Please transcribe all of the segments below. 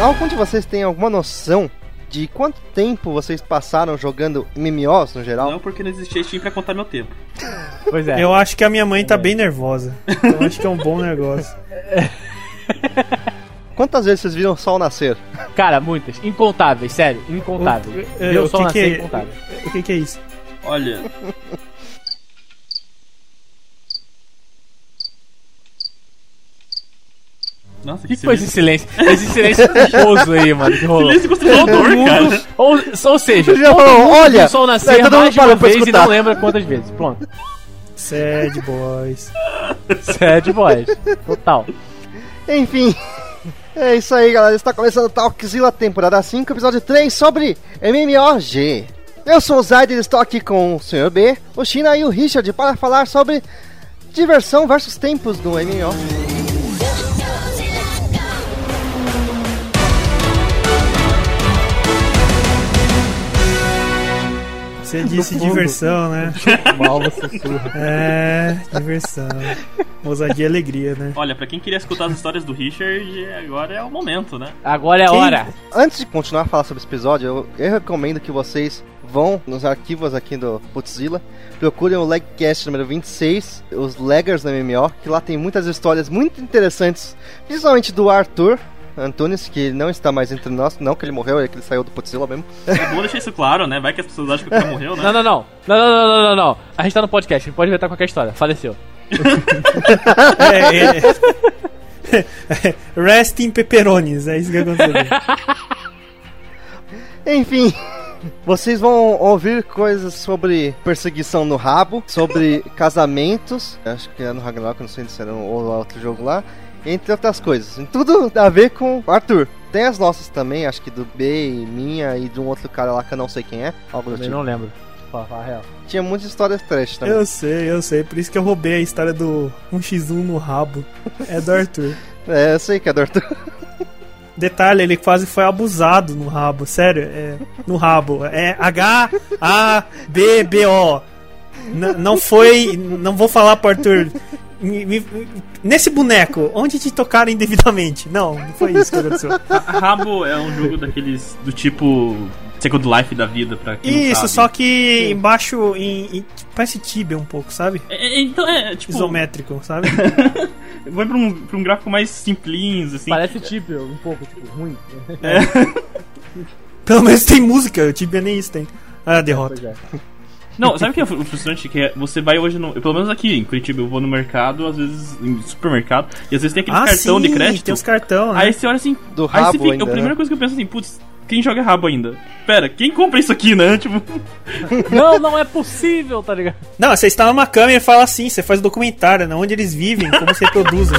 Algum de vocês tem alguma noção de quanto tempo vocês passaram jogando MMOs no geral? Não, porque não existia Steam pra contar meu tempo. Pois é. Eu acho que a minha mãe tá bem nervosa. Eu acho que é um bom negócio. Quantas vezes vocês viram o sol nascer? Cara, muitas. Incontáveis, sério. Incontáveis. O- é, Ver o o sol que nascer que é- incontável. O que, que é isso? Olha. Nossa, O que foi esse silêncio? Esse silêncio culposo aí, mano, que rolou. Silêncio constrangedor, cara. Ou, ou seja, Já falou, mundo olha, o sol nascer aí todo mundo mais de uma vez e escutar. não lembra quantas vezes. Pronto. Sad boys. Sad boys. Total. Enfim, é isso aí, galera. Está começando o Talkzilla temporada 5, episódio 3 sobre MMOG. Eu sou o Zaid e estou aqui com o Sr. B, o China e o Richard para falar sobre diversão versus tempos do MMO. Você disse diversão, né? Mal você surra. É, diversão. Ousadia e alegria, né? Olha, pra quem queria escutar as histórias do Richard, agora é o momento, né? Agora é a Quem- hora. Antes de continuar a falar sobre esse episódio, eu, eu recomendo que vocês vão nos arquivos aqui do Putzilla, procurem o Legcast número 26, os Leggers do MMO, que lá tem muitas histórias muito interessantes, principalmente do Arthur Antunes, que não está mais entre nós, não que ele morreu, é que ele saiu do Putzilla mesmo. É bom deixar isso claro, né? Vai que as pessoas acham que o cara morreu, né? Não, não, não. Não, não, não, não, não, não. A gente tá no podcast, a gente pode inventar qualquer história. Faleceu. É, é. Rest in pepperonis, é isso que aconteceu. Enfim, vocês vão ouvir coisas sobre perseguição no rabo, sobre casamentos, acho que é no Ragnarok, não sei se era um ou outro jogo lá, entre outras coisas. Tudo a ver com o Arthur. Tem as nossas também, acho que do B e minha e de um outro cara lá que eu não sei quem é, algo do Também tipo. não lembro. Real. Tinha muitas histórias trash também. Eu sei, eu sei. Por isso que eu roubei a história do 1x1 no rabo. É do Arthur. É, eu sei que é do Arthur. Detalhe, ele quase foi abusado no rabo, sério, é, no rabo. É H-A-B-B-O. Não foi. Não vou falar pro Arthur. Me- me- nesse boneco, onde te tocaram indevidamente? Não, não foi isso que aconteceu. Rabo é um jogo daqueles do tipo Second Life da vida, pra quem não Isso, sabe. só que embaixo em, em- parece Tibia um pouco, sabe? É, é, então é, tipo, Isométrico, sabe? vai pra um, pra um gráfico mais simplinho, assim. Parece tipo, um pouco, tipo, ruim. Pelo menos tem música, o Tibia nem isso tem. Ah, derrota. É. Não, sabe o que é o frustrante? Que é, você vai hoje no. Pelo menos aqui em Curitiba, eu vou no mercado, às vezes em supermercado, e às vezes tem aquele Ah, cartão sim, de crédito. tem os cartão, né? Aí você olha assim. Do aí rabo você fica, ainda, A primeira né? coisa que eu penso assim, putz, quem joga rabo ainda? Pera, quem compra isso aqui, né? Tipo. Não, não é possível, tá ligado? Não, você está numa câmera e fala assim, você faz documentário, né? Onde eles vivem, como se reproduzem.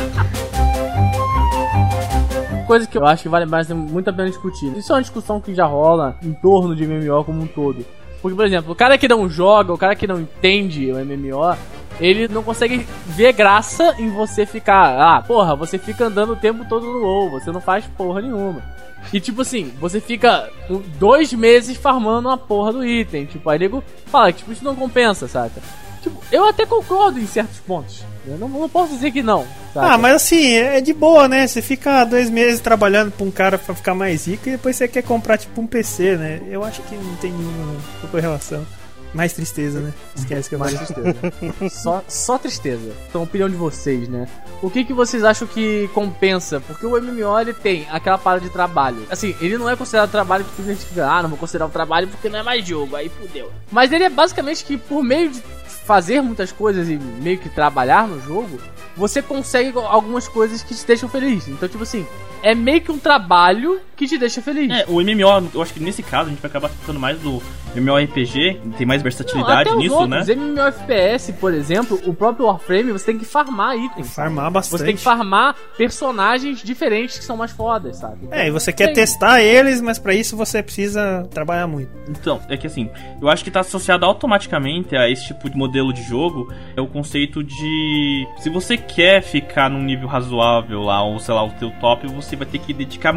Coisa que eu acho que vale mais muito a pena discutir. Isso é uma discussão que já rola em torno de MMO como um todo. Porque, por exemplo, o cara que não joga, o cara que não entende o MMO, ele não consegue ver graça em você ficar. Ah, porra, você fica andando o tempo todo no WoW, você não faz porra nenhuma. E tipo assim, você fica dois meses farmando uma porra do item. Tipo, aí nego fala tipo, isso não compensa, saca? Tipo, eu até concordo em certos pontos. Eu não, não posso dizer que não. saca? Ah, mas assim, é de boa, né? Você fica dois meses trabalhando pra um cara pra ficar mais rico e depois você quer comprar tipo um PC, né? Eu acho que não tem nenhuma correlação. Mais tristeza, né? Esquece que é mais tristeza. só, só tristeza. Então, a opinião de vocês, né? O que, que vocês acham que compensa? Porque o MMO ele tem aquela parada de trabalho. Assim, ele não é considerado trabalho porque a gente fica, ah, não vou considerar o trabalho porque não é mais jogo, aí fudeu. Mas ele é basicamente que por meio de fazer muitas coisas e meio que trabalhar no jogo, você consegue algumas coisas que te deixam feliz. Então, tipo assim, é meio que um trabalho que te deixa feliz. É, o MMO, eu acho que nesse caso a gente vai acabar ficando mais do MMORPG, tem mais versatilidade Não, nisso, outros. né? MMOFPS, por exemplo, o próprio Warframe, você tem que farmar itens. farmar bastante. Você tem que farmar personagens diferentes que são mais fodas, sabe? É, e você quer Tem. testar eles, mas pra isso você precisa trabalhar muito. Então, é que assim, eu acho que tá associado automaticamente a esse tipo de modelo de jogo é o conceito de se você quer ficar num nível razoável lá, ou sei lá, o teu top, você vai ter que dedicar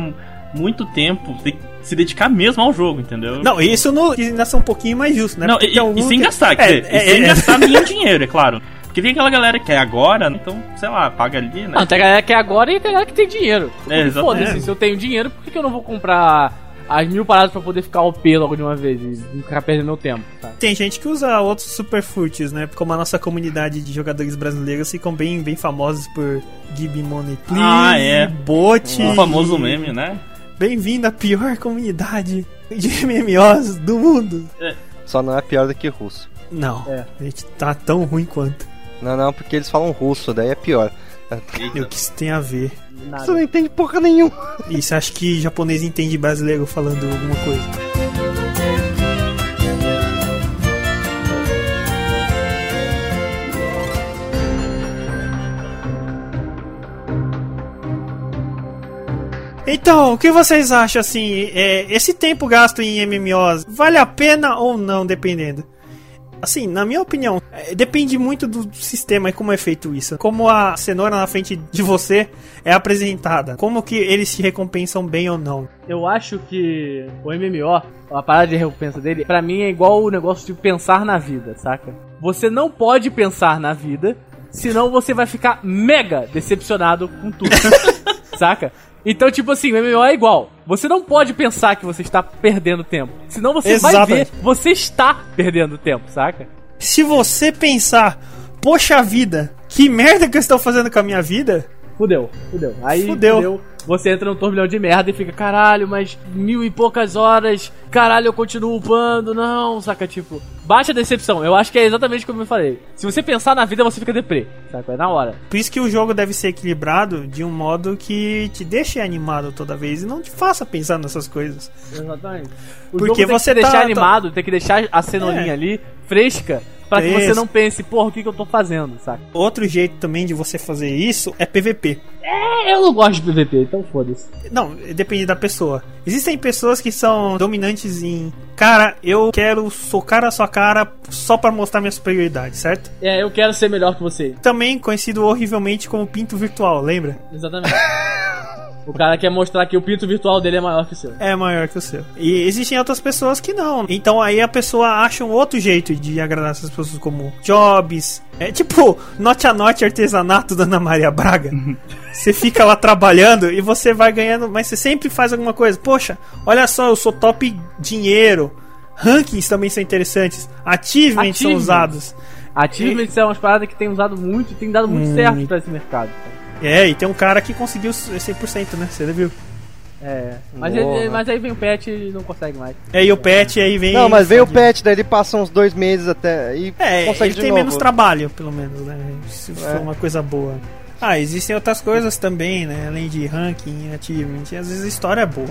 muito tempo, ter que se dedicar mesmo ao jogo, entendeu? Não, isso no, ainda é um pouquinho mais justo, né? Não, e, tem e sem gastar, É, quer dizer, é, e sem é. gastar nenhum dinheiro, é claro. Porque tem aquela galera que é agora, né? então, sei lá, paga ali, né? Não, tem galera que é agora e tem galera que tem dinheiro. É, exatamente. Foda-se, se eu tenho dinheiro, por que, que eu não vou comprar as mil paradas pra poder ficar OP logo de uma vez e não ficar perdendo meu tempo, sabe? Tem gente que usa outros superfoods, né? Como a nossa comunidade de jogadores brasileiros ficam bem, bem famosos por Give Money Please, Ah, é. bot. O famoso meme, né? Bem-vindo à pior comunidade de MMOs do mundo. Só não é pior do que russo. Não, É. a gente tá tão ruim quanto. Não, não, porque eles falam russo, daí é pior. E o que isso tem a ver? Você Nada. não entende porra nenhuma. E você acha que japonês entende brasileiro falando alguma coisa? Então, o que vocês acham assim? é, esse tempo gasto em MMOs vale a pena ou não, dependendo? Assim, na minha opinião, é, depende muito do sistema e como é feito isso. Como a cenoura na frente de você é apresentada. Como que eles se recompensam bem ou não. Eu acho que o MMO, a parada de recompensa dele, pra mim é igual o negócio de pensar na vida, saca? Você não pode pensar na vida, senão você vai ficar mega decepcionado com tudo. saca? Então, tipo assim, o MMO é igual. Você não pode pensar que você está perdendo tempo. Senão você vai Exatamente. ver, você está perdendo tempo, saca? Se você pensar, poxa vida, que merda que eu estou fazendo com a minha vida? Fudeu, fudeu. Aí Fudeu. fudeu. Você entra num turbilhão de merda e fica, caralho, mas mil e poucas horas, caralho, eu continuo upando, não, saca? Tipo, baixa decepção. Eu acho que é exatamente como eu falei. Se você pensar na vida, você fica deprê? É na hora. Por isso que o jogo deve ser equilibrado de um modo que te deixe animado toda vez e não te faça pensar nessas coisas. Exatamente. O Porque jogo tem você que tá- deixar tá- animado, tem que deixar a cenourinha É. ali fresca, pra que você não pense, porra, o que, que eu tô fazendo, saca? Outro jeito também de você fazer isso é PVP. É, eu não gosto de PVP, então foda-se. Não, depende da pessoa. Existem pessoas que são dominantes em. Cara, eu quero socar a sua cara só pra mostrar minha superioridade, certo? É, eu quero ser melhor que você. Também conhecido horrivelmente como pinto virtual, lembra? Exatamente. o cara quer mostrar que o pinto virtual dele é maior que o seu. É maior que o seu. E existem outras pessoas que não. Então aí a pessoa acha um outro jeito de agradar essas pessoas, como jobs. É tipo, note a note artesanato da Ana Maria Braga. Você fica lá trabalhando e você vai ganhando, mas você sempre faz alguma coisa. Poxa, olha só, eu sou top dinheiro. Rankings também são interessantes. Achievements são Achievements. usados. Achievements é umas paradas que tem usado muito e tem dado muito Hum. certo pra esse mercado. É, e tem um cara que conseguiu 100%, né? Você viu? É. Mas, Boa. ele- mas aí vem o patch e não consegue mais. É, e o pet aí vem. Não, mas veio o patch, daí ele passa uns dois meses até e É, consegue ele de tem novo. menos trabalho, pelo menos, né? Se É. for uma coisa boa. Ah, existem outras coisas também, né? Além de ranking, achievement. Às vezes a história é boa.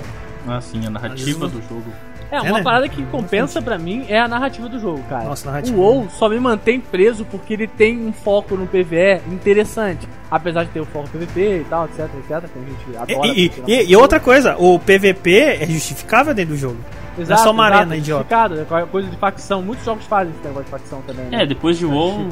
Assim, a narrativa do jogo. É, uma né? parada que compensa pra mim é a narrativa do jogo, cara. Nossa, narrativa. O WoW só me mantém preso porque ele tem um foco no PvE interessante. Apesar de ter o foco PvP e tal, etc, etc, que a gente adora. E, e- porque e- e outra coisa, o PVP é justificável dentro do jogo. Exato, só uma exato, arena, idiota. justificado, é coisa de facção. Muitos jogos fazem esse negócio de facção também. né? É, depois de WoW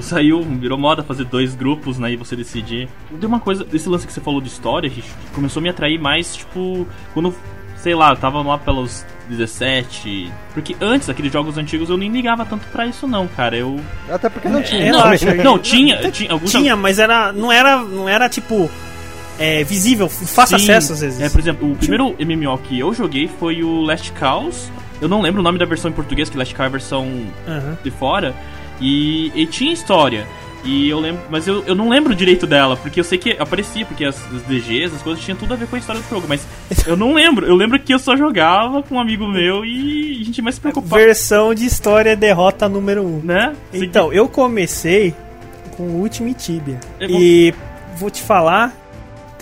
saiu, virou moda fazer dois grupos, né, e você decidir. Tem uma coisa, esse lance que você falou de história, Rich, que começou a me atrair mais, tipo, quando, sei lá, eu tava lá pelos 17. Porque antes, aqueles jogos antigos, eu nem ligava tanto pra isso não, cara. Eu... Até porque não tinha. Relaxa. Não, tinha, tinha alguns Tinha, mas era, não era, não era tipo é, visível, fácil Sim. acesso às vezes. É, por exemplo, o primeiro MMO que eu joguei foi o Last Chaos. Eu não lembro o nome da versão em português, que Last Chaos é a versão Aham. de fora. E, e tinha história. E eu lembro, mas eu, eu não lembro direito dela, porque eu sei que aparecia, porque as, as DGs, as coisas tinham tudo a ver com a história do jogo, mas eu não lembro. Eu lembro que eu só jogava com um amigo meu e a gente mais se preocupava, Versão de história derrota número 1. Um. né? Então, eu comecei com o Ultimate Tibia. É. E vou te falar,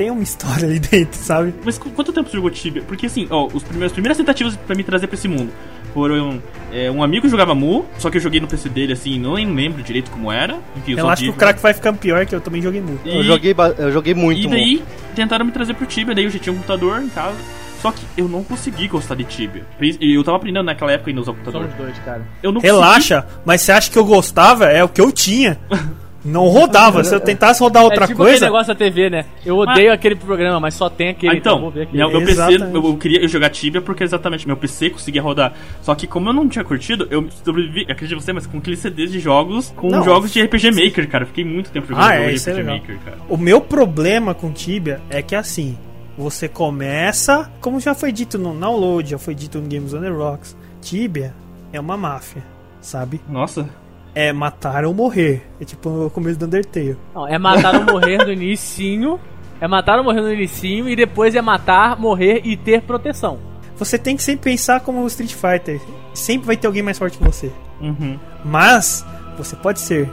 tem uma história ali dentro, sabe? Mas qu- quanto tempo você jogou Tibia? Porque assim, ó, os primeiros, as primeiras tentativas pra me trazer pra esse mundo foram é, um amigo jogava Mu, só que eu joguei no PC dele assim, não nem lembro direito como era. Enfim, eu Relaxa vi- que o crack vai ficando pior, que eu também joguei muito. E- Eu joguei, eu joguei muito. E daí tentaram me trazer pro Tibia, daí eu já tinha um computador em casa. Só que eu não consegui gostar de Tibia. E eu tava aprendendo naquela época ainda usar o computador. Somos dois, cara. Eu não Relaxa, mas você acha que eu gostava? É o que eu tinha. Não rodava. Se eu tentasse rodar outra é tipo aquele coisa. negócio da TV, né? Eu odeio aquele programa, mas só tem aquele. Ah, então, eu vou ver aquele. meu, meu PC, eu, eu queria jogar Tibia porque exatamente meu PC conseguia rodar. Só que como eu não tinha curtido, eu sobrevivi, acredite você, mas com aqueles CDs de jogos, com Não, jogos de RPG Maker, cara. Fiquei muito tempo jogando Ah, é, jogo de isso é RPG legal. Maker, cara. O meu problema com Tibia é que assim, você começa, como já foi dito no download, já foi dito no Games on the Rocks, Tibia é uma máfia, sabe? Nossa. É matar ou morrer. É tipo o começo do Undertale. Não, é matar ou morrer no inicinho. É matar ou morrer no inicinho e depois é matar, morrer e ter proteção. Você tem que sempre pensar como o Street Fighter. Sempre vai ter alguém mais forte que você. Uhum. Mas você pode ser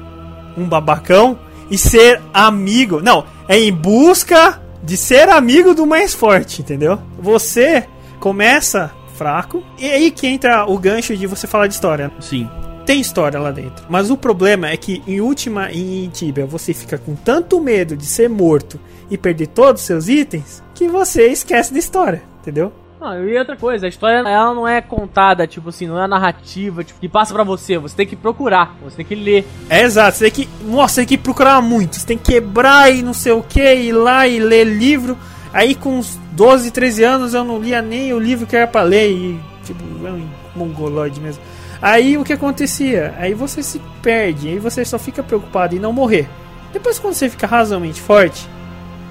um babacão e ser amigo. Não, é em busca de ser amigo do mais forte, entendeu? Você começa fraco e aí que entra o gancho de você falar de história. Sim. Tem história lá dentro, mas o problema é que em última em Tibia você fica com tanto medo de ser morto e perder todos os seus itens que você esquece da história, entendeu? Não, e outra coisa, a história ela não é contada, tipo assim, não é narrativa, tipo, que passa pra você, você tem que procurar, você tem que ler. É exato, você tem que. Nossa, você tem que procurar muito. Você tem que quebrar e não sei o que, ir lá e ler livro. Aí com uns 12, 13 anos eu não lia nem o livro que era pra ler. E, tipo, é um mongoloide mesmo. Aí o que acontecia? Aí você se perde, aí você só fica preocupado em não morrer. Depois quando você fica razoavelmente forte,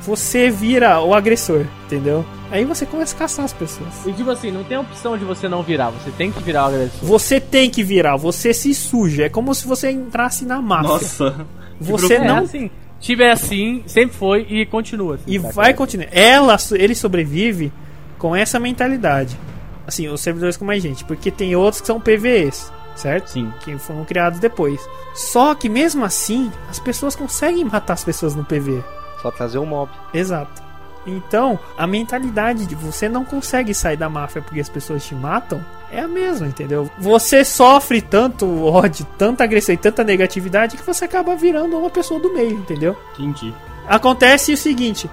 você vira o agressor, entendeu? Aí você começa a caçar as pessoas. E tipo assim, não tem opção de você não virar, você tem que virar o agressor. Você tem que virar, você se suja. É como se você entrasse na máfia. Nossa. Você É não assim, Tibia é assim, sempre foi e continua assim. E saca? vai continuar. Ela, ele sobrevive com essa mentalidade. Assim, os servidores com mais gente. Porque tem outros que são PVEs, certo? Sim. Que foram criados depois. Só que mesmo assim, as pessoas conseguem matar as pessoas no PV. Só trazer um mob. Exato. Então, a mentalidade de você não consegue sair da máfia porque as pessoas te matam é a mesma, entendeu? Você sofre tanto ódio, tanta agressão e tanta negatividade que você acaba virando uma pessoa do meio, entendeu? Entendi. Acontece o seguinte: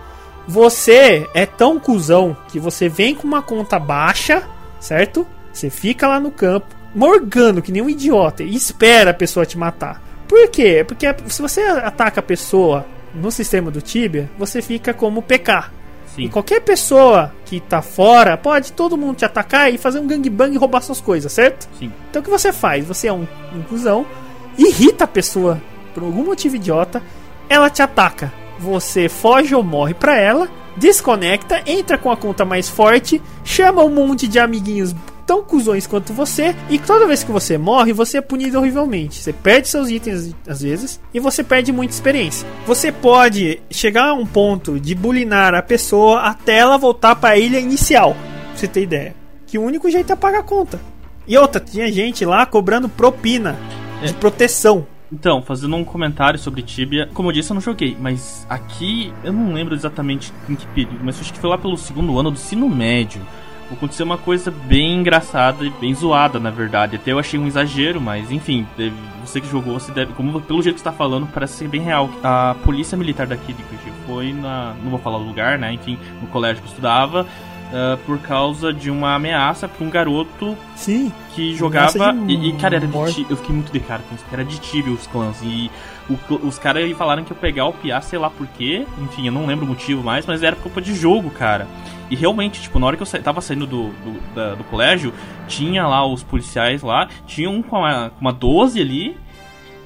você é tão cuzão que você vem com uma conta baixa, certo? Você fica lá no campo, morgando que nem um idiota e espera a pessoa te matar. Por quê? Porque se você ataca a pessoa no sistema do Tibia, você fica como PK. Sim. E qualquer pessoa que tá fora pode todo mundo te atacar e fazer um gangbang e roubar suas coisas, certo? Sim. Então o que você faz? Você é um, um cuzão, irrita a pessoa por algum motivo idiota, ela te ataca. Você foge ou morre pra ela, desconecta, entra com a conta mais forte, chama um monte de amiguinhos tão cuzões quanto você, e toda vez que você morre, você é punido horrivelmente. Você perde seus itens às vezes e você perde muita experiência. Você pode chegar a um ponto de bulinar a pessoa até ela voltar para a ilha inicial. Pra você ter ideia. Que o único jeito é pagar a conta. E outra, tinha gente lá cobrando propina de proteção. Então, fazendo um comentário sobre Tibia, como eu disse, eu não joguei, mas aqui eu não lembro exatamente em que período, mas acho que foi lá pelo segundo ano do ensino médio. Aconteceu uma coisa bem engraçada e bem zoada, na verdade. Até eu achei um exagero, mas enfim, deve- você que jogou, você deve. Como pelo jeito que você tá falando, parece ser bem real. A polícia militar daqui de Curitiba foi na. Não vou falar o lugar, né? Enfim, no colégio que eu estudava. Ah, por causa de uma ameaça pra um garoto Sim. que jogava. De E, e, cara, era de. Eu fiquei muito de cara com isso. Era de Tibia os clãs. E o os caras falaram que eu pegar o Piá, sei lá por quê. Enfim, eu não lembro o motivo mais, mas era por culpa de jogo, cara. E realmente, tipo, na hora que eu sa tava saindo do, do, da- do colégio, tinha lá os policiais lá, tinha um com uma, com uma 12 ali,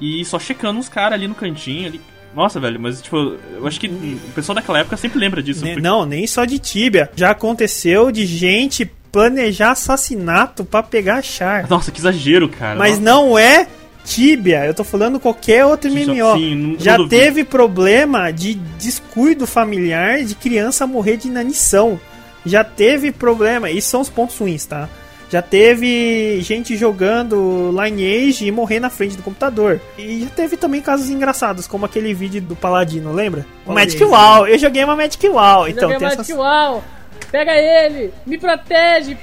e só checando os caras ali no cantinho ali. Nossa, velho, mas tipo, eu acho que o pessoal daquela época sempre lembra disso. Porque- Não, nem só de Tibia. Já aconteceu de gente planejar assassinato pra pegar char. Nossa, que exagero, cara. Mas Nossa. não é Tibia, eu tô falando qualquer outro MMO. sim, não- Já não teve problema de descuido familiar de criança morrer de inanição. Já teve problema, isso são os pontos ruins, tá? Já teve gente jogando Lineage e morrer na frente do computador. E já teve também casos engraçados, como aquele vídeo do Paladino, lembra? O Magic? Wow. Eu joguei uma Magic Wow. Então, Joguei tem mais essas... uau! Pega ele! Me protege!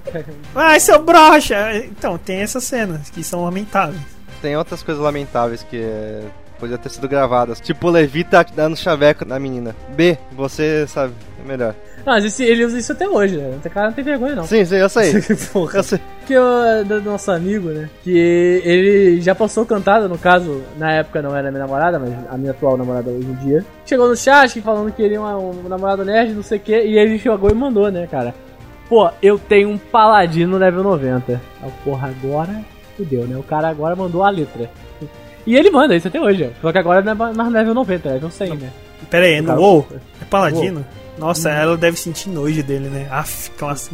Ai, seu brocha! Então, tem essas cenas que são lamentáveis. Tem outras coisas lamentáveis que é, podia ter sido gravadas. Tipo o Levita dando chaveco na menina. B, você sabe. É melhor. Não, mas esse- ele usa isso até hoje, né? O cara não tem vergonha, não. Sim, sim, eu sei. Porra. Eu sei. Que o do nosso amigo, né? Que ele já passou cantada, no caso, na época não era minha namorada, mas a minha atual namorada hoje em dia. Chegou no chat falando que queria uma, um namorado nerd, não sei o que, e ele chegou e mandou, né, cara? Pô, eu tenho um paladino level 90. Aí, porra, agora fudeu, né? O cara agora mandou a letra. E ele manda isso até hoje. Só que agora não é mais level 90, é level 100, né? Pera aí, no Cara, WoW? É paladino? Nossa, ela deve sentir nojo dele, né? Aff, classe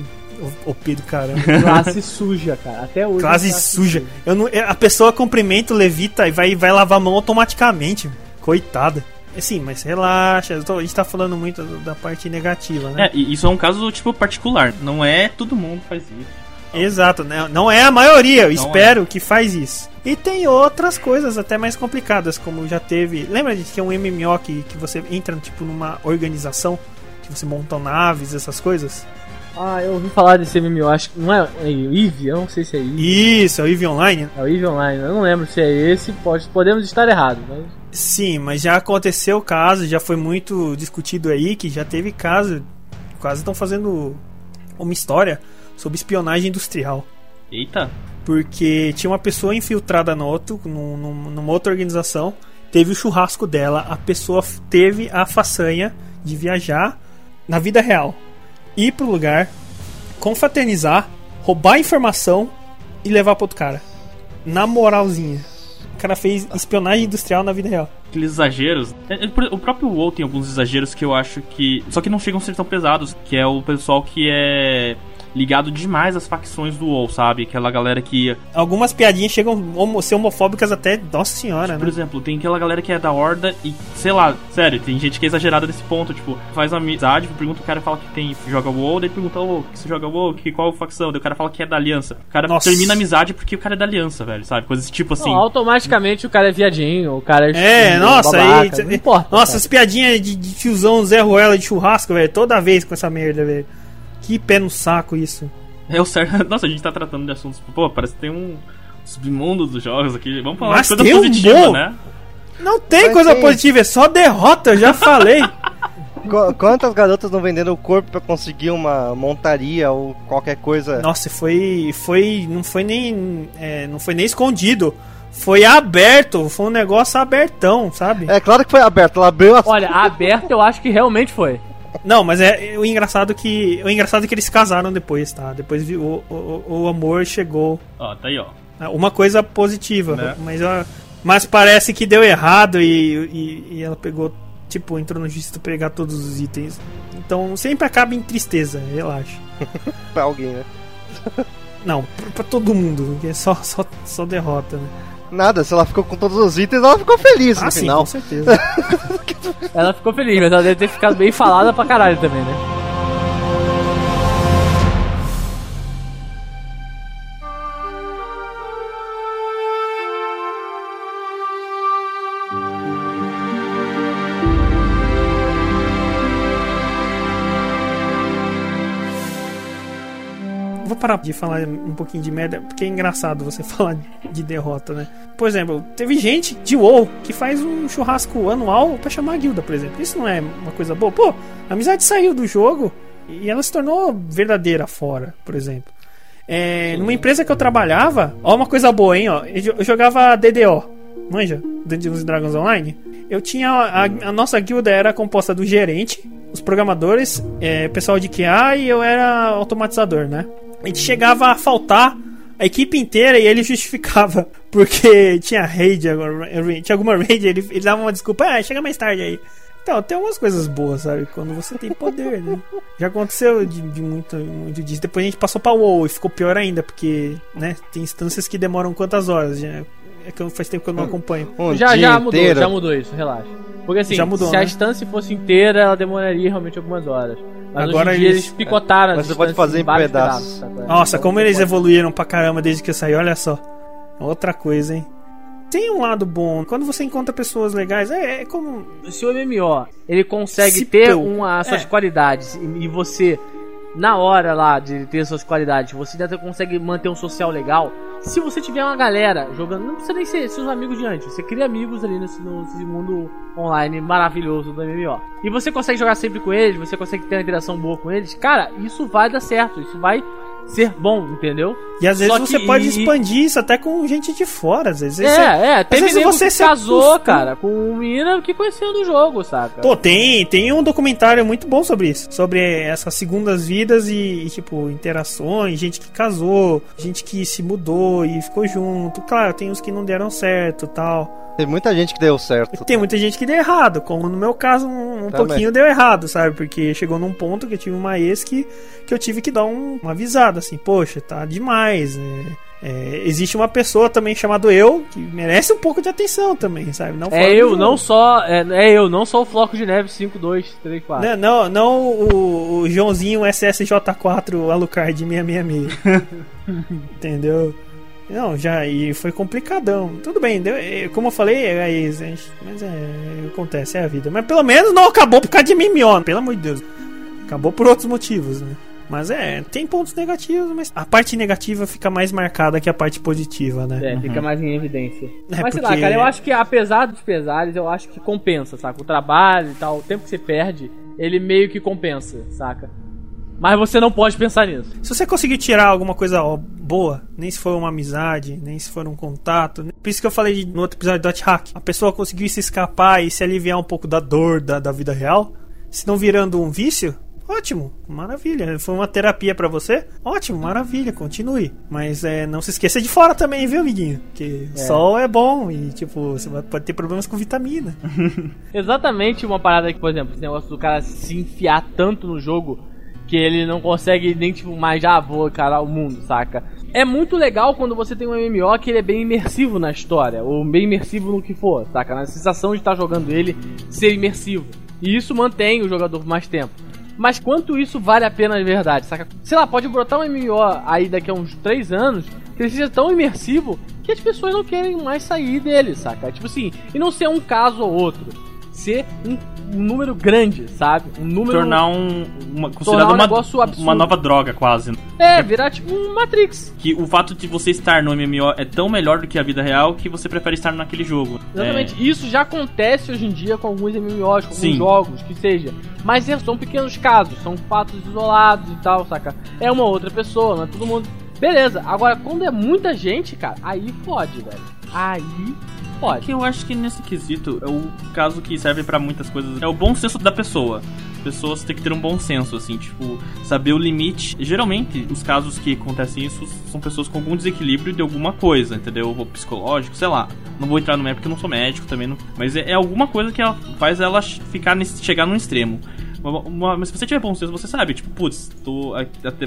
OP do caramba. Classe suja, cara. Até hoje. Classe suja. Eu não, é, a pessoa cumprimenta, levita e vai, vai lavar a mão automaticamente. Coitada. É, Sim, mas relaxa. tô- a gente tá falando muito da parte negativa, né? É, isso é um caso, tipo, particular. Não é todo mundo faz isso. Exato, né? não é a maioria, eu Não espero que faz isso. E tem outras coisas até mais complicadas, como já teve. Lembra de que é um MMO que, que você entra tipo numa organização, que você monta naves, essas coisas? Ah, eu ouvi falar desse MMO, acho que não é, é Eve, eu não sei se é Eve. Isso, é o EVE Online. É o Eve Online, eu não lembro se é esse, pode, podemos estar errados, mas... Sim, mas já aconteceu o caso, já foi muito discutido aí, que já teve caso, quase estão fazendo uma história sobre espionagem industrial. Eita. Porque tinha uma pessoa infiltrada no outro, num- num- numa outra organização, teve o churrasco dela, a pessoa teve a façanha de viajar na vida real, ir pro lugar, confraternizar, roubar informação e levar pro outro cara. Na moralzinha. O cara fez espionagem industrial na vida real. Aqueles exageros. É, é, O próprio WoW tem alguns exageros que eu acho que. Só que não chegam a ser tão pesados. Que é o pessoal que é ligado demais às facções do WoW, sabe? Aquela galera que. Algumas piadinhas chegam a ser homofóbicas até, nossa senhora, Por né? exemplo, tem aquela galera que é da Horda e, sei lá, sério, tem gente que é exagerada nesse ponto, tipo, faz amizade, pergunta o cara fala que tem, joga WoW, daí pergunta, ô, que você joga WoW, que, qual facção? Daí o cara fala que é da Aliança. O cara Nossa. termina a amizade porque o cara é da Aliança, velho, sabe? Coisas tipo assim. Não, automaticamente o cara é viadinho, o cara é... É, nossa, babaca, aí. não importa. Nossa, cara. as piadinhas de, de tiozão Zé Ruela de churrasco, velho. Toda vez com essa merda, velho. Que pé no saco isso. É o certo. Nossa, a gente tá tratando de assuntos. Pô, parece que tem um submundo dos jogos aqui. Vamos falar Mas de coisa tem um positiva, bom. né? Não tem Mas coisa tem- positiva, é só derrota, eu já falei. Qu- Quantas garotas não vendendo o corpo pra conseguir uma montaria ou qualquer coisa? Nossa, foi. foi não foi nem. é, não foi nem escondido. Foi aberto, foi um negócio abertão, sabe? É claro que foi aberto, ela abriu a. Olha, aberto eu acho que realmente foi. Não, mas é o engraçado que. O engraçado é que eles se casaram depois, tá? Depois o, o, o amor chegou. Ó, tá aí, ó. Uma coisa positiva, Né? mas, ó, mas parece que deu errado e, e, e ela pegou, tipo, entrou no pra pegar todos os itens. Então sempre acaba em tristeza, relaxa. pra alguém, né? Não, pra, pra todo mundo, porque é só, só, só derrota, né? Nada, se ela ficou com todos os itens, ela ficou feliz Ah, no sim, final. com certeza. Ela ficou feliz, mas ela deve ter ficado bem falada pra caralho também, né? Parar de falar um pouquinho de merda, porque é engraçado você falar de derrota, né? Por exemplo, teve gente de WoW que faz um churrasco anual pra chamar a guilda, por exemplo. Isso não é uma coisa boa? Pô, a amizade saiu do jogo e ela se tornou verdadeira fora, por exemplo. É, numa empresa que eu trabalhava, ó, uma coisa boa, hein, ó. Eu jo- eu jogava DDO, manja? Dungeons Dragons Online. Eu tinha. A, a nossa guilda era composta do gerente, os programadores, é, pessoal de QA e eu era automatizador, né? A gente chegava a faltar a equipe inteira e ele justificava. Porque tinha raid, agora, tinha alguma raid, ele, ele dava uma desculpa, ah, chega mais tarde aí. Então, tem algumas coisas boas, sabe? Quando você tem poder, né? Já aconteceu de, de muito, muito disso. Depois a gente passou pra WoW e ficou pior ainda, porque, né? Tem instâncias que demoram quantas horas? Já, é que eu- faz tempo que eu não acompanho. Um já, já mudou, inteiro. já mudou isso, relaxa. Porque assim, Já mudou, se a né? instância fosse inteira, ela demoraria realmente algumas horas. Mas Agora hoje em dia eles- eles picotaram Mas as você pode fazer em vários pedaços. sabe? Nossa, Então, como eles evoluíram pra caramba desde que eu saí, olha só. Outra coisa, hein? Tem um lado bom. Quando você encontra pessoas legais, é, é como. Se o MMO ele consegue Se ter uma, suas é. qualidades e, e você, na hora lá de ter suas qualidades, você ainda consegue manter um social legal, Se você tiver uma galera jogando, não precisa nem ser seus amigos de antes, você cria amigos ali nesse, nesse mundo online maravilhoso do MMO. E você consegue jogar sempre com eles, você consegue ter uma interação boa com eles, cara, isso vai dar certo, isso vai ser bom, entendeu? E às vezes Só você que- pode e- expandir isso até com gente de fora, às vezes. É, você- é, às teve vezes você que se casou, acostuma. cara, com uma menina que conheceu do jogo, saca? Pô, tem, tem um documentário muito bom sobre isso. Sobre essas segundas vidas e, e, tipo, interações, gente que casou, gente que se mudou e ficou junto. Claro, tem uns que não deram certo e tal. Tem muita gente que deu certo. Tem muita gente que deu errado, como no meu caso, um, um pouquinho deu errado, sabe? Porque chegou num ponto que eu tive uma ex que, que eu tive que dar um, uma avisada, assim, poxa, tá demais. É, é, existe uma pessoa também chamada eu que merece um pouco de atenção também, sabe? Não É eu, não só. É, é eu, não só o Floco de Neve 5, 2, 3, 4. Não, não, não o, o Joãozinho SSJ4 Alucard 666. Entendeu? Não, já e foi complicadão. Tudo bem, deu, é, como eu falei, é ex, né? mas é, acontece, é a vida. Mas pelo menos não acabou por causa de MMO, pelo amor de Deus. Acabou por outros motivos, né? Mas é, tem pontos negativos, mas a parte negativa fica mais marcada que a parte positiva, né? É, fica mais em evidência. É, Mas sei lá, cara, eu acho que apesar dos pesares, eu acho que compensa, saca? O trabalho e tal, o tempo que você perde, ele meio que compensa, saca? Mas você não pode pensar nisso. Se você conseguir tirar alguma coisa ó, boa, nem se for uma amizade, nem se for um contato, né? por isso que eu falei de- no outro episódio do Hack, a pessoa conseguiu se escapar e se aliviar um pouco da dor da, da vida real, se não virando um vício, ótimo, maravilha. Foi uma terapia pra você, ótimo, maravilha, continue. Mas é, não se esqueça de fora também, viu, amiguinho? Que o sol é bom e, tipo, você pode ter problemas com vitamina. Exatamente uma parada que, por exemplo, esse negócio do cara se enfiar tanto no jogo que ele não consegue nem, tipo, mais já vou encarar o mundo, saca? É muito legal quando você tem um MMO que ele é bem imersivo na história, ou bem imersivo no que for, saca? Na sensação de estar jogando ele ser imersivo. E isso mantém o jogador por mais tempo. Mas quanto isso vale a pena de verdade, saca? Sei lá, pode brotar um MMO aí daqui a uns 3 anos que ele seja tão imersivo que as pessoas não querem mais sair dele, saca? Tipo assim, e não ser um caso ou outro. Ser um, um número grande, sabe? Um número. Tornar um. Uma, considerado um uma, negócio absurdo. uma nova droga, quase. É, virar tipo um Matrix. Que o fato de você estar no MMO é tão melhor do que a vida real que você prefere estar naquele jogo. Exatamente. É, Isso já acontece hoje em dia com alguns MMOs, com Sim. alguns jogos, que seja. Mas é- são pequenos casos, são fatos isolados e tal, saca? É uma outra pessoa, não é todo mundo. Beleza, agora quando é muita gente, cara, aí fode, velho. Aí Pode. que eu acho que nesse quesito é o caso que serve pra muitas coisas. É o bom senso da pessoa. Pessoas têm que ter um bom senso, assim, tipo, saber o limite. Geralmente, os casos que acontecem isso são pessoas com algum desequilíbrio de alguma coisa, entendeu? Ou psicológico, sei lá. Não vou entrar no médico porque eu não sou médico também, não... mas é, é alguma coisa que ela faz ela ficar nesse, chegar num extremo. Mas se você tiver bom senso, você sabe, tipo, putz, tô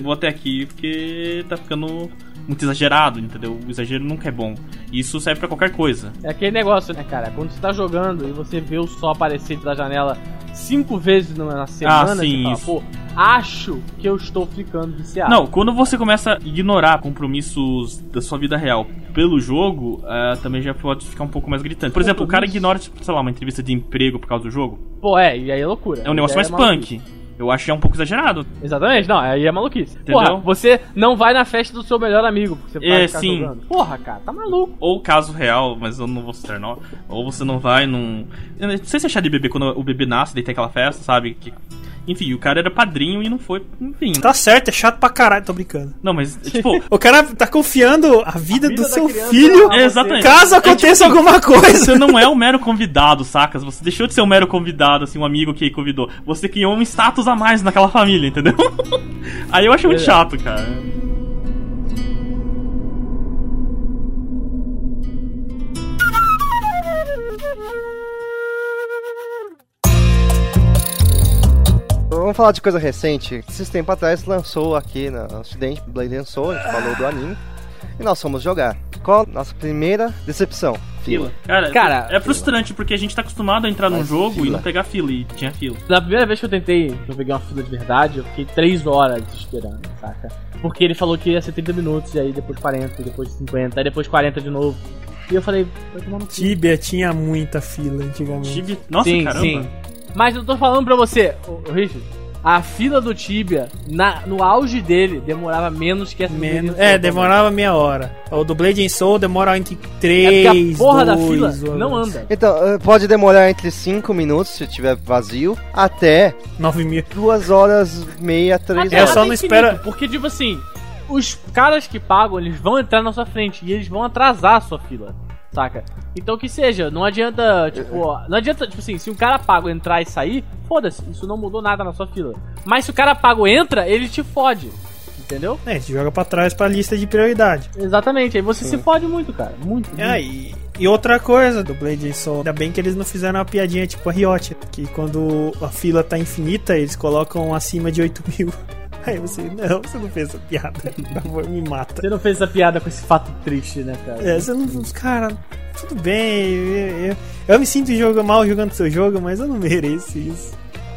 vou até aqui porque tá ficando muito exagerado, entendeu? O exagero nunca é bom. Isso serve pra qualquer coisa. É aquele negócio, né, cara? Quando você tá jogando e você vê o sol aparecer da janela cinco vezes numa semana, Ah, sim, você fala, pô, acho que eu estou ficando viciado. Não, quando você começa a ignorar compromissos da sua vida real pelo jogo, ah, também já pode ficar um pouco mais gritante. Por exemplo, o cara ignora, tipo, sei lá, uma entrevista de emprego por causa do jogo. Pô, é, e aí é loucura. É um negócio mais maluquice. punk. Eu acho que é um pouco exagerado. Exatamente, não, aí é maluquice. Entendeu? Porra, você não vai na festa do seu melhor amigo, porque você vai É, ficar sim. jogando. Porra, cara, tá maluco. Ou caso real, mas eu não vou citar não. Ou você não vai num. Eu não sei se é chá de bebê quando o bebê nasce, daí tem aquela festa, sabe? Que... Enfim, o cara era padrinho e não foi. Enfim. Tá certo, é chato pra caralho, tô brincando. Não, mas, tipo. O cara tá confiando a vida, vida do seu filho a você. Exatamente. caso É aconteça tipo, alguma coisa. Você não é um mero convidado, sacas? Você deixou de ser um mero convidado, assim, um amigo que convidou. Você criou um status a mais naquela família, entendeu? Aí eu acho muito É. chato, cara. Vamos falar de coisa recente. Esses tempos atrás lançou aqui no Ocidente Blade and Soul, a gente falou do anime. E nós fomos jogar. Qual a nossa primeira decepção? Fila. Cara, Cara, é frustrante porque a gente tá acostumado a entrar num Mas jogo e fila. não pegar fila, e tinha fila. Na primeira vez que eu tentei, que eu peguei uma fila de verdade, eu fiquei 3 horas esperando, saca? Porque ele falou que ia ser 30 minutos, e aí depois 40, e depois 50, aí depois 40 de novo. E eu falei, vai tomar no cu. Tibia tinha muita fila antigamente. Tive... Nossa, sim, caramba. sim. Mas eu tô falando pra você, Richard, A fila do Tibia, na, no auge dele, demorava menos que essa Menos, é, demorava meia hora. O do Blade and Soul demora entre também. 3 É a porra da fila dois, não horas. anda. Então, eh, pode demorar entre 5 minutos se tiver vazio, até 9 mil. 2 horas, meia, 3 Até Eu horas. só não espero- Porque, tipo assim, os caras que pagam, eles vão entrar na sua frente e eles vão atrasar a sua fila, saca? Então que seja, não adianta, tipo, não adianta, tipo assim, se um cara pago entrar e sair, foda-se, isso não mudou nada na sua fila. Mas se o cara pago entra, ele te fode, entendeu? É, te joga pra trás pra lista de prioridade. Exatamente, aí você se fode muito, cara, muito. É, e, e outra coisa do Blade Soul, ainda bem que eles não fizeram uma piadinha tipo a Riot, que quando a fila tá infinita, eles colocam acima de 8 mil. Aí você, não, você não fez essa piada, por favor, me mata. Você não fez essa piada com esse fato triste, né, cara? É, você não. Cara, tudo bem, eu, eu, eu me sinto jogo mal jogando seu jogo, mas eu não mereço isso.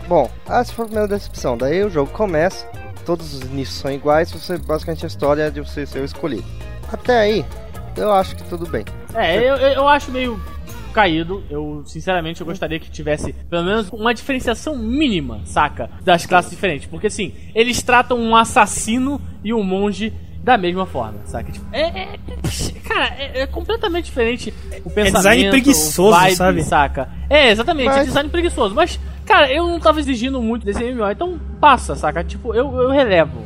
Bom, essa foi a primeira decepção. Daí o jogo começa, todos os inícios são iguais, você basicamente a história é de você ser o escolhido. Até aí, eu acho que tudo bem. É, eu, eu eu acho meio caído. Eu, sinceramente, eu gostaria que tivesse pelo menos uma diferenciação mínima, saca? Das classes diferentes. Porque assim, eles tratam um assassino e um monge da mesma forma, saca? Tipo, é, é- cara, é, é completamente diferente o pensamento. design preguiçoso, vibe, sabe? Saca? É, exatamente, é Mas- design preguiçoso. Mas, cara, eu não tava exigindo muito desse MMO, então passa, saca? Tipo, eu, eu relevo.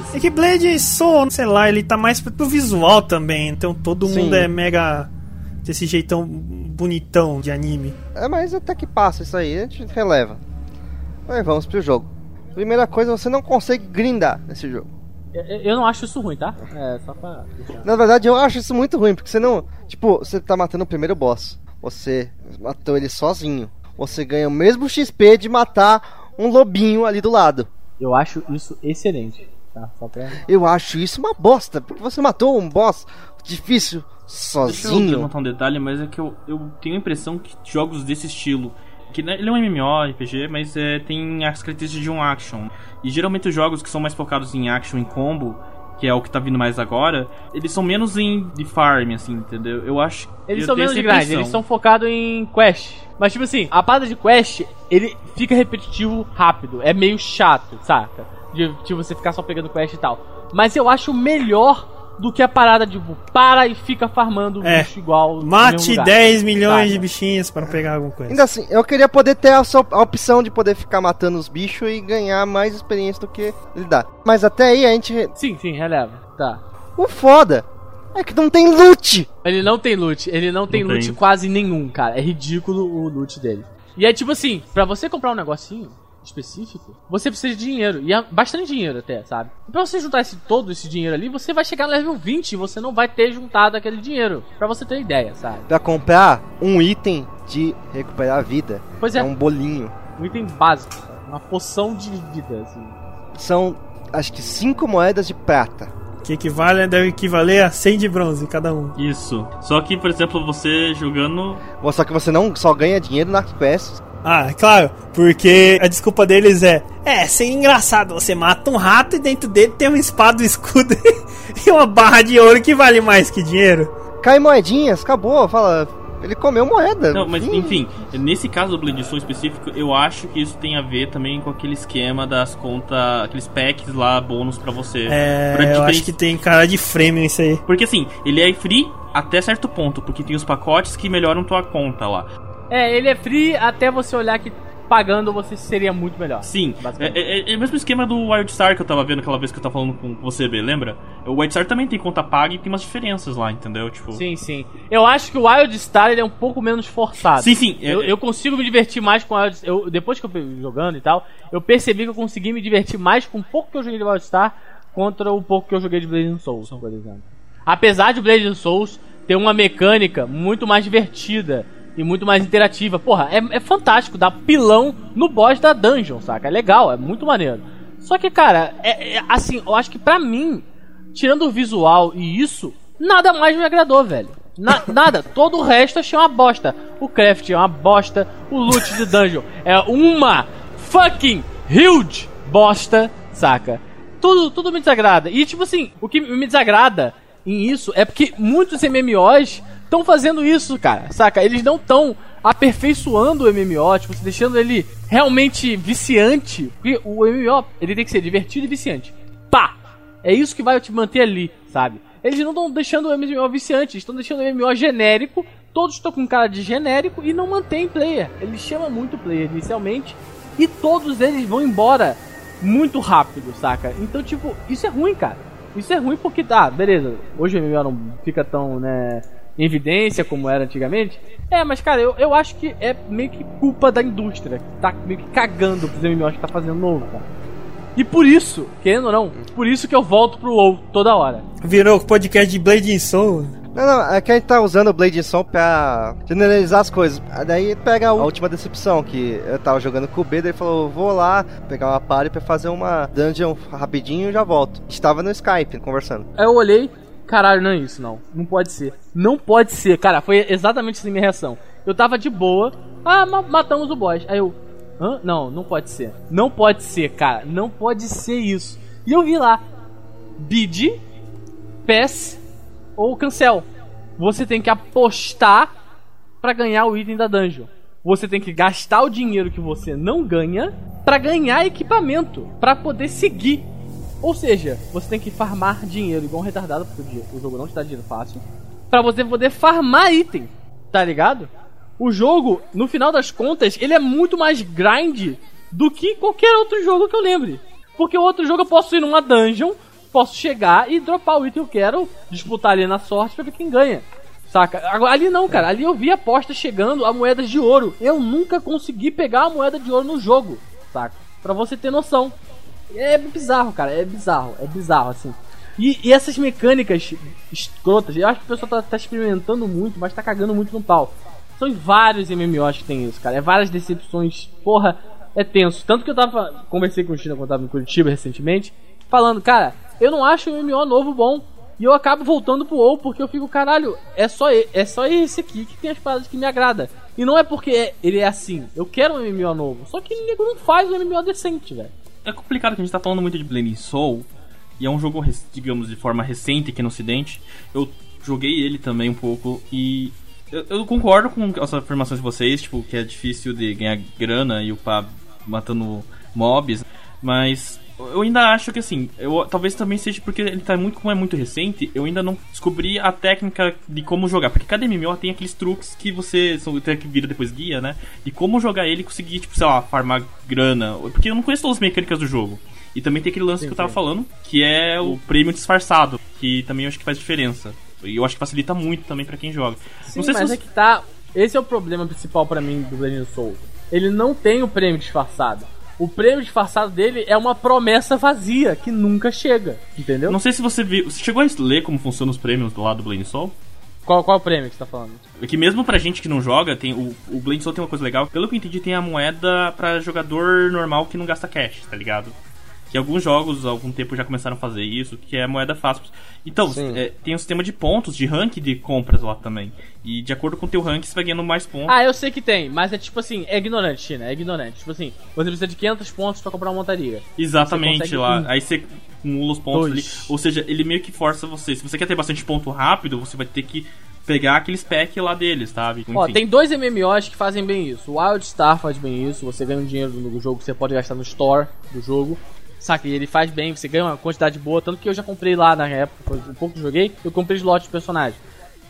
assim. É que Blade Soul, sei lá, ele tá mais pro visual também, então todo Sim. mundo é mega. desse jeitão bonitão de anime. É, mas até que passa isso aí, a gente releva. Mas vamos pro jogo. Primeira coisa, você não consegue grindar nesse jogo. Eu, não acho isso ruim, tá? É, só pra. deixar. Na verdade, eu acho isso muito ruim, porque você não. Tipo, você tá matando o primeiro boss. Você matou ele sozinho. Você ganha o mesmo XP de matar um lobinho ali do lado. Eu acho isso excelente. Tá? Só pra. Eu acho isso uma bosta, porque você matou um boss difícil Deixa eu sozinho. levantar um detalhe, mas é que eu, eu tenho a impressão que jogos desse estilo, que né, ele é um MMORPG, mas é, tem as características de um action. E geralmente os jogos que são mais focados em action, em combo, que é o que tá vindo mais agora, eles são menos em de farm, assim, entendeu? Eu acho Eles eu são tenho menos de grind, eles são focados em quest. Mas tipo assim, a parada de quest, ele fica repetitivo rápido. É meio chato, saca? De, de você ficar só pegando quest e tal. Mas eu acho melhor do que a parada de tipo, para e fica farmando É. bicho igual. Mate lugar. 10 milhões de bichinhos para pegar alguma coisa. Ainda assim, eu queria poder ter a, a opção de poder ficar matando os bichos e ganhar mais experiência do que ele dá. Mas até aí a gente. Sim, sim, releva. Tá. O foda é que não tem loot. Ele não tem loot, ele não tem Não loot tem. quase nenhum, cara. É ridículo o loot dele. E é tipo assim, pra você comprar um negocinho específico, você precisa de dinheiro. E é bastante dinheiro até, sabe? E pra você juntar esse, todo esse dinheiro ali, você vai chegar no level 20 e você não vai ter juntado aquele dinheiro. Pra você ter ideia, sabe? Pra comprar um item de recuperar a vida. Pois é, É um bolinho. um item básico, uma poção de vida, assim. São acho que 5 moedas de prata. Que equivale, deve equivaler a 100 de bronze cada um. Isso. Só que, por exemplo, você jogando. Ou Só que você não só ganha dinheiro nas quests. Ah, claro, porque a desculpa deles é: é, seria engraçado, você mata um rato e dentro dele tem uma espada, um escudo e uma barra de ouro que vale mais que dinheiro. Cai moedinhas, acabou. Fala, ele comeu moeda. Não, mas Fim. enfim, nesse caso do Blade Soul específico, eu acho que isso tem a ver também com aquele esquema das contas, aqueles packs lá, bônus pra você. É, Pra eu diferen- acho que tem cara de frame isso aí. Porque assim, ele é free até certo ponto, porque tem os pacotes que melhoram tua conta lá. É, ele é free até você olhar que pagando você seria muito melhor. Sim, é, Basicamente. é- é o mesmo esquema do Wildstar que eu tava vendo aquela vez que eu tava falando com você, B, lembra? O Wildstar também tem conta paga e tem umas diferenças lá, entendeu? Tipo, Sim, sim. Eu acho que o Wild Star ele é um pouco menos forçado. sim, sim, é- Eu, eu consigo me divertir mais com Wild eu Depois que eu fui jogando e tal, eu percebi que eu consegui me divertir mais com o pouco que eu joguei de Wild Star contra o pouco que eu joguei de Blazing Souls, por exemplo. Apesar de Blazing Souls ter uma mecânica muito mais divertida e muito mais interativa. Porra, é, é fantástico, dá pilão no boss da dungeon, saca? É legal, é muito maneiro. Só que, cara, é, é- assim, eu acho que pra mim, tirando o visual e isso, nada mais me agradou, velho. Na- nada, todo o resto achei uma bosta. O craft é uma bosta, o loot de dungeon é uma fucking huge bosta, saca? Tudo, tudo me desagrada. E tipo assim, o que me desagrada em isso é porque muitos MMOs estão fazendo isso, cara, saca? Eles não estão aperfeiçoando o MMO, tipo, deixando ele realmente viciante. Porque o MMO, ele tem que ser divertido e viciante. Pá! É isso que vai te manter ali, sabe? Eles não estão deixando o MMO viciante, estão deixando o MMO genérico. Todos estão com cara de genérico e não mantém player. Ele chama muito player inicialmente e todos eles vão embora muito rápido, saca? Então, tipo, isso é ruim, cara. Isso é ruim porque, tá, beleza, hoje o MMO não fica tão, né, em evidência como era antigamente. É, mas, cara, eu, eu acho que é meio que culpa da indústria, que tá meio que cagando pros MMOs que tá fazendo novo, cara. E por isso, querendo ou não, por isso que eu volto pro WoW toda hora. Virou podcast de Blade in Soul. Não, não, é que a gente tá usando o Blade Som pra generalizar as coisas. Daí pega a última decepção, que eu tava jogando com o B, daí falou, vou lá pegar uma party pra fazer uma dungeon rapidinho e já volto. Estava no Skype conversando. Aí eu olhei, caralho, não é isso, não. Não pode ser. Não pode ser, cara, foi exatamente assim minha reação. Eu tava de boa, ah, ma matamos o boss. Aí eu, hã? Não, não pode ser. Não pode ser, cara, não pode ser isso. E eu vi lá, bid, pass ou cancel. Você tem que apostar para ganhar o item da dungeon. Você tem que gastar o dinheiro que você não ganha para ganhar equipamento, para poder seguir. Ou seja, você tem que farmar dinheiro igual um retardado, porque o jogo não te dá dinheiro fácil, para você poder farmar item, tá ligado? O jogo, no final das contas, ele é muito mais grind do que qualquer outro jogo que eu lembre. Porque o outro jogo eu posso ir numa dungeon, posso chegar e dropar o item que eu quero, disputar ali na sorte pra ver quem ganha. Saca? Ali não, cara. Ali eu vi aposta chegando a moedas de ouro. Eu nunca consegui pegar a moeda de ouro no jogo. Saca? Pra você ter noção. É bizarro, cara. É bizarro. É bizarro, assim. E, e essas mecânicas escrotas, eu acho que o pessoal tá, tá, experimentando muito, mas tá cagando muito no pau. São vários MMOs que tem isso, cara. É várias decepções. Porra, é tenso. Tanto que eu tava. Conversei com o China quando tava em Curitiba recentemente. Falando, cara, eu não acho o MMO novo bom. E eu acabo voltando pro WoW porque eu fico, caralho, é só, é só esse aqui que tem as paradas que me agrada. E não é porque é, ele é assim. Eu quero um MMO novo. Só que nego não faz um MMO decente, velho. É complicado que a gente tá falando muito de Blending Soul. E é um jogo, digamos, de forma recente aqui no ocidente. Eu joguei ele também um pouco e... Eu, eu concordo com as afirmações de vocês, tipo, que é difícil de ganhar grana e upar matando mobs. Mas eu ainda acho que assim, eu, talvez também seja porque ele tá muito, como é muito recente, eu ainda não descobri a técnica de como jogar. Porque cada MMO tem aqueles truques que você tem que vira depois guia, né? E como jogar ele e conseguir, tipo, sei lá, farmar grana. Porque eu não conheço todas as mecânicas do jogo. E também tem aquele lance sim, que eu tava sim. falando, que é o prêmio disfarçado, que também eu acho que faz diferença. E eu acho que facilita muito também para quem joga. Sim, não sei mas se você... é que tá. Esse é o problema principal para mim do Blade Soul. Ele não tem o prêmio disfarçado. O prêmio disfarçado dele é uma promessa vazia que nunca chega, entendeu? Não sei se você viu. Você chegou a ler como funcionam os prêmios do lado do Blade Soul? Qual, qual prêmio que você tá falando? É que mesmo pra gente que não joga, tem o, o Blade Soul tem uma coisa legal. Pelo que eu entendi, tem a moeda pra jogador normal que não gasta cash, tá ligado? Que alguns jogos há algum tempo já começaram a fazer isso, que é moeda fácil. Então, é, tem um sistema de pontos, de rank de compras lá também. E de acordo com o teu rank, você vai ganhando mais pontos. Ah, eu sei que tem, mas é tipo assim, é ignorante, China, é ignorante. Tipo assim, você precisa de 500 pontos para comprar uma montaria. Exatamente, lá. Um. Aí você acumula os pontos Dois. ali. Ou seja, ele meio que força você. Se você quer ter bastante ponto rápido, você vai ter que pegar aqueles packs lá deles, sabe? Enfim. Ó, tem dois MMOs que fazem bem isso. O Wild Star faz bem isso. Você ganha um dinheiro no jogo que você pode gastar no store do jogo. Saca? E ele faz bem, você ganha uma quantidade boa. Tanto que eu já comprei lá na época, um pouco que joguei, eu comprei slot de personagem.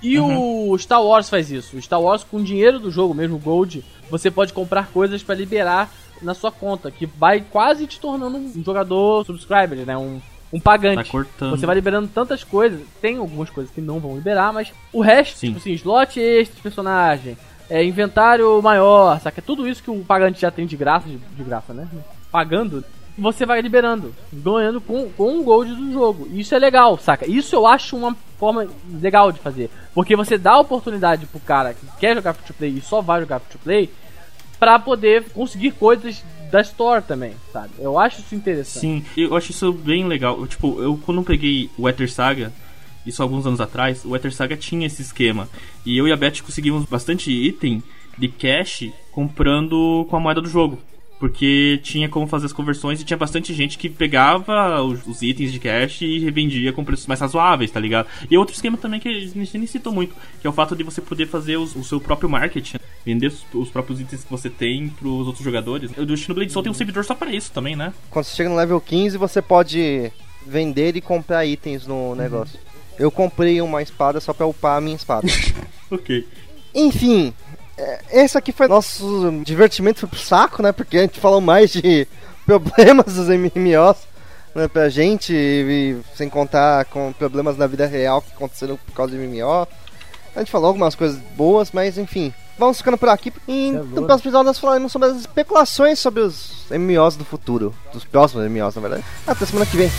E uhum. o Star Wars faz isso. O Star Wars, com o dinheiro do jogo, mesmo Gold, você pode comprar coisas para liberar na sua conta, que vai quase te tornando um jogador subscriber, né? Um, um pagante. Tá você vai liberando tantas coisas. Tem algumas coisas que não vão liberar, mas o resto, Sim. tipo assim, slot extra de personagem, é, inventário maior, saca? Tudo isso que o pagante já tem de graça, de, de graça, né? Pagando, você vai liberando, ganhando com, com o gold do jogo. Isso é legal, saca? Isso eu acho uma forma legal de fazer. Porque você dá a oportunidade pro cara que quer jogar free to play e só vai jogar free to play pra poder conseguir coisas da Store também, sabe? Eu acho isso interessante. Sim, eu acho isso bem legal. Eu, tipo, eu quando peguei o Ether Saga, isso alguns anos atrás, o Ether Saga tinha esse esquema. E eu e a Beth conseguimos bastante item de cash comprando com a moeda do jogo porque tinha como fazer as conversões e tinha bastante gente que pegava os, os, itens de cash e revendia com preços mais razoáveis, tá ligado? E outro esquema também que a gente nem citou muito, que é o fato de você poder fazer os, o seu próprio marketing. vender os, os próprios itens que você tem pros outros jogadores. O do Xenoblade Soul tem um servidor só para isso também, né? Quando você chega no level 15, você pode vender e comprar itens no negócio. Eu comprei uma espada só pra upar a minha espada. ok. Enfim, esse aqui foi nosso divertimento foi pro saco, né? Porque a gente falou mais de problemas dos MMOs né, pra gente, e, sem contar com problemas na vida real que aconteceram por causa de MMO. A gente falou algumas coisas boas, mas enfim. Vamos ficando por aqui. E no próximo episódio nós falaremos sobre as especulações sobre os MMOs do futuro. Dos próximos MMOs, na verdade. Até semana que vem.